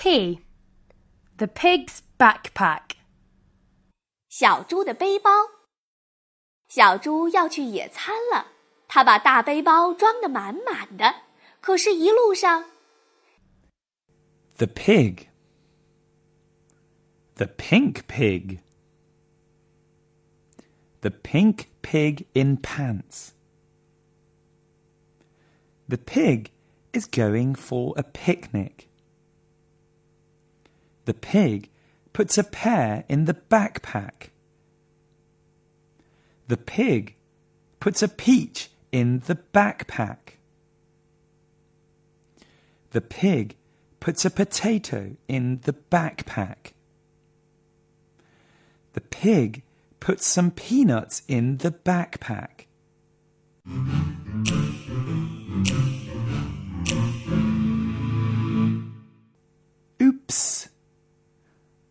P. The pig's backpack. 小猪的背包。小猪要去野餐了，他把大背包装得满满的。可是，一路上，The pig. The pink pig. The pink pig in pants. The pig is going for a picnic. The pig puts a pear in the backpack. The pig puts a peach in the backpack. The pig puts a potato in the backpack. The pig puts some peanuts in the backpack.